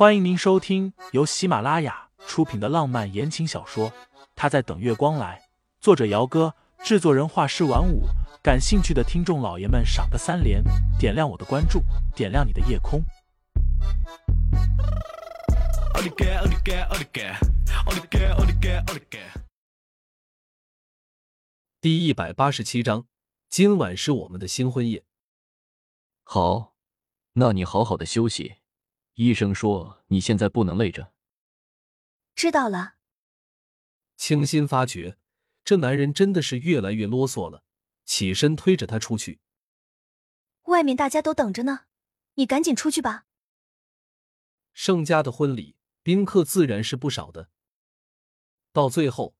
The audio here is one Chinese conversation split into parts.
欢迎您收听由喜马拉雅出品的浪漫言情小说《他在等月光来》，作者：姚哥，制作人：画师晚舞。感兴趣的听众老爷们，赏个三连，点亮我的关注，点亮你的夜空。第一百八十七章，今晚是我们的新婚夜。好，那你好好的休息。医生说你现在不能累着。知道了。清新发觉这男人真的是越来越啰嗦了，起身推着他出去。外面大家都等着呢，你赶紧出去吧。盛家的婚礼，宾客自然是不少的。到最后，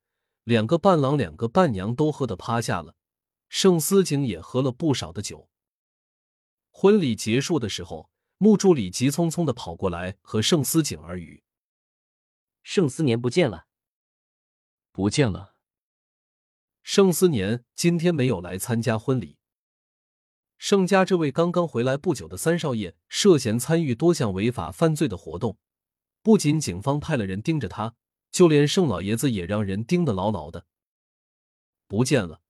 两个伴郎、两个伴娘都喝得趴下了，盛思景也喝了不少的酒。婚礼结束的时候。穆助理急匆匆的跑过来和盛思景耳语：“盛思年不见了，不见了。盛思年今天没有来参加婚礼。盛家这位刚刚回来不久的三少爷涉嫌参与多项违法犯罪的活动，不仅警方派了人盯着他，就连盛老爷子也让人盯得牢牢的。不见了，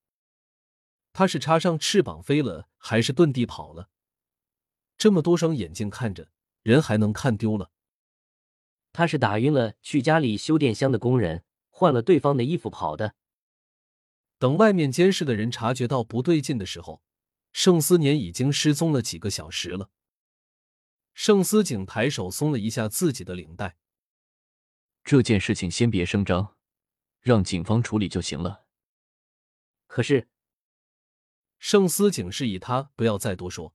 他是插上翅膀飞了，还是遁地跑了？”这么多双眼睛看着，人还能看丢了？他是打晕了去家里修电箱的工人，换了对方的衣服跑的。等外面监视的人察觉到不对劲的时候，盛思年已经失踪了几个小时了。盛思景抬手松了一下自己的领带，这件事情先别声张，让警方处理就行了。可是，盛思景示意他不要再多说。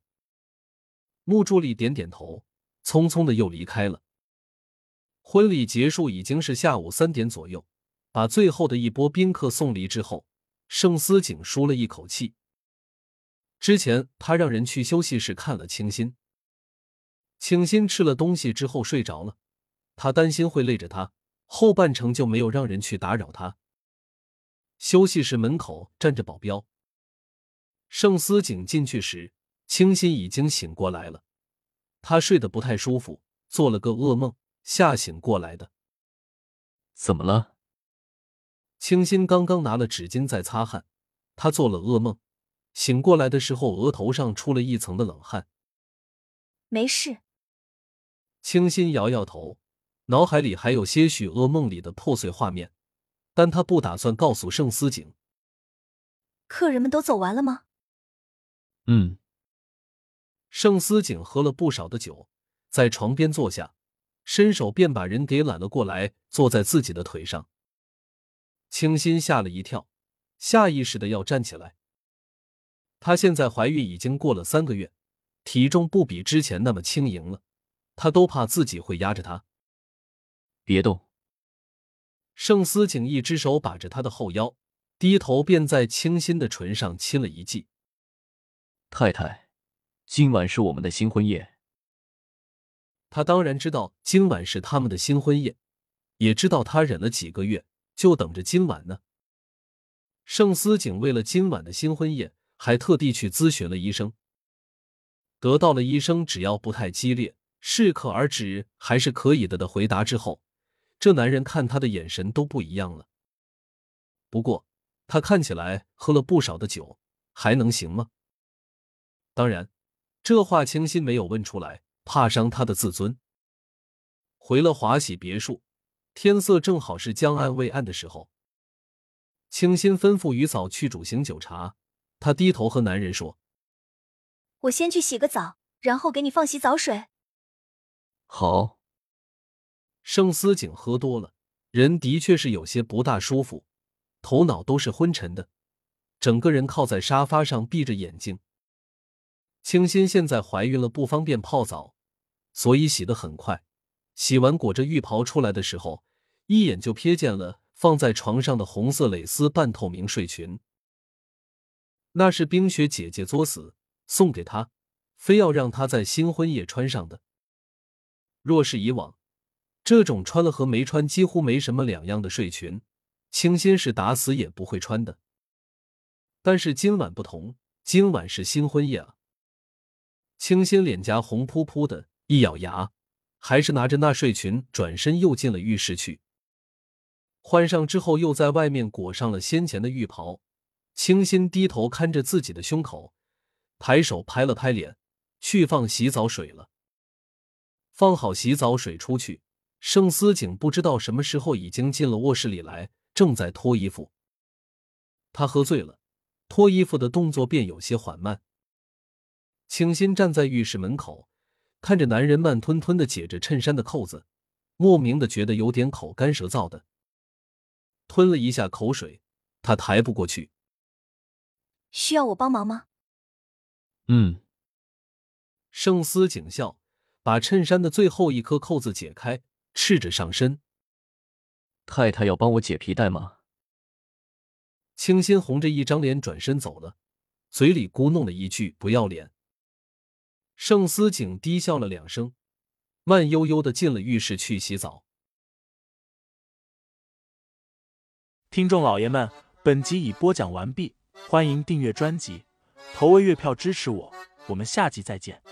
穆助理点点头，匆匆的又离开了。婚礼结束已经是下午三点左右，把最后的一波宾客送离之后，盛思景舒了一口气。之前他让人去休息室看了清新，清新吃了东西之后睡着了，他担心会累着他，后半程就没有让人去打扰他。休息室门口站着保镖，盛思景进去时。清新已经醒过来了，他睡得不太舒服，做了个噩梦，吓醒过来的。怎么了？清新刚刚拿了纸巾在擦汗，他做了噩梦，醒过来的时候额头上出了一层的冷汗。没事。清新摇摇头，脑海里还有些许噩梦里的破碎画面，但他不打算告诉盛思景。客人们都走完了吗？嗯。盛思景喝了不少的酒，在床边坐下，伸手便把人给揽了过来，坐在自己的腿上。清新吓了一跳，下意识的要站起来。她现在怀孕已经过了三个月，体重不比之前那么轻盈了，她都怕自己会压着她。别动。盛思景一只手把着她的后腰，低头便在清新的唇上亲了一记。太太。今晚是我们的新婚夜。他当然知道今晚是他们的新婚夜，也知道他忍了几个月，就等着今晚呢。盛思景为了今晚的新婚夜，还特地去咨询了医生，得到了医生只要不太激烈、适可而止还是可以的的回答之后，这男人看他的眼神都不一样了。不过他看起来喝了不少的酒，还能行吗？当然。这话清新没有问出来，怕伤他的自尊。回了华喜别墅，天色正好是江岸未暗的时候。清新吩咐于嫂去煮醒酒茶，他低头和男人说：“我先去洗个澡，然后给你放洗澡水。”好。盛思景喝多了，人的确是有些不大舒服，头脑都是昏沉的，整个人靠在沙发上，闭着眼睛。清新现在怀孕了，不方便泡澡，所以洗得很快。洗完裹着浴袍出来的时候，一眼就瞥见了放在床上的红色蕾丝半透明睡裙。那是冰雪姐姐作死送给她，非要让她在新婚夜穿上的。若是以往，这种穿了和没穿几乎没什么两样的睡裙，清新是打死也不会穿的。但是今晚不同，今晚是新婚夜啊。清新脸颊红扑扑的，一咬牙，还是拿着纳睡裙，转身又进了浴室去。换上之后，又在外面裹上了先前的浴袍。清新低头看着自己的胸口，抬手拍了拍脸，去放洗澡水了。放好洗澡水出去，盛思景不知道什么时候已经进了卧室里来，正在脱衣服。他喝醉了，脱衣服的动作便有些缓慢。清新站在浴室门口，看着男人慢吞吞的解着衬衫的扣子，莫名的觉得有点口干舌燥的。吞了一下口水，他抬不过去。需要我帮忙吗？嗯。盛思景笑，把衬衫的最后一颗扣子解开，赤着上身。太太要帮我解皮带吗？清新红着一张脸转身走了，嘴里咕哝了一句“不要脸”。盛思景低笑了两声，慢悠悠的进了浴室去洗澡。听众老爷们，本集已播讲完毕，欢迎订阅专辑，投喂月票支持我，我们下集再见。